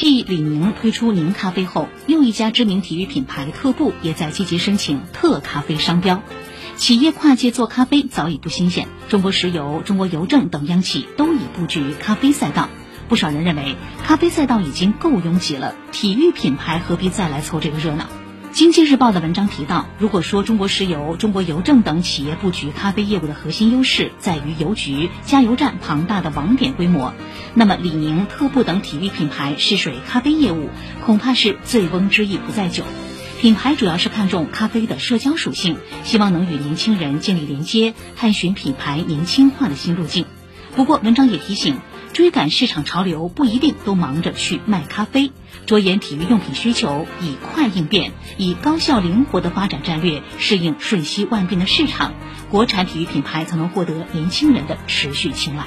继李宁推出宁咖啡后，又一家知名体育品牌特步也在积极申请特咖啡商标。企业跨界做咖啡早已不新鲜，中国石油、中国邮政等央企都已布局咖啡赛道。不少人认为，咖啡赛道已经够拥挤了，体育品牌何必再来凑这个热闹？经济日报的文章提到，如果说中国石油、中国邮政等企业布局咖啡业务的核心优势在于邮局、加油站庞大的网点规模，那么李宁、特步等体育品牌试水咖啡业务，恐怕是醉翁之意不在酒。品牌主要是看重咖啡的社交属性，希望能与年轻人建立连接，探寻品牌年轻化的新路径。不过，文章也提醒。追赶市场潮流不一定都忙着去卖咖啡，着眼体育用品需求，以快应变，以高效灵活的发展战略适应瞬息万变的市场，国产体育品牌才能获得年轻人的持续青睐。